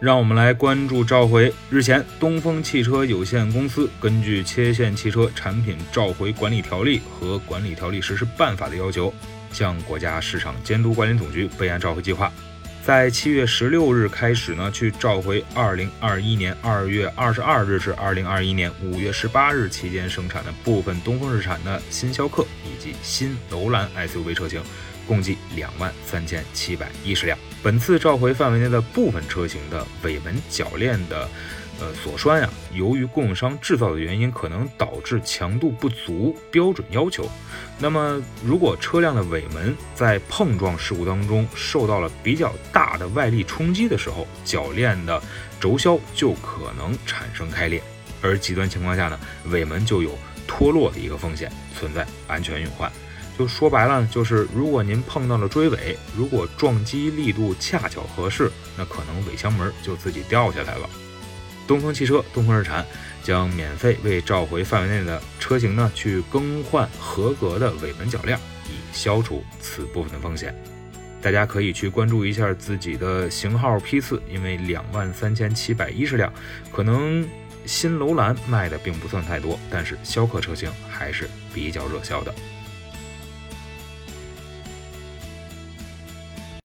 让我们来关注召回。日前，东风汽车有限公司根据《切线汽车产品召回管理条例》和《管理条例实施办法》的要求，向国家市场监督管理总局备案召回计划，在七月十六日开始呢，去召回二零二一年二月二十二日至二零二一年五月十八日期间生产的部分东风日产的新逍客以及新楼兰 SUV 车型。共计两万三千七百一十辆。本次召回范围内的部分车型的尾门铰链的呃锁栓呀，由于供应商制造的原因，可能导致强度不足标准要求。那么，如果车辆的尾门在碰撞事故当中受到了比较大的外力冲击的时候，铰链的轴销就可能产生开裂，而极端情况下呢，尾门就有脱落的一个风险，存在安全隐患。就说白了，就是如果您碰到了追尾，如果撞击力度恰巧合适，那可能尾箱门就自己掉下来了。东风汽车、东风日产将免费为召回范围内的车型呢去更换合格的尾门铰链，以消除此部分的风险。大家可以去关注一下自己的型号批次，因为两万三千七百一十辆，可能新楼兰卖的并不算太多，但是逍客车型还是比较热销的。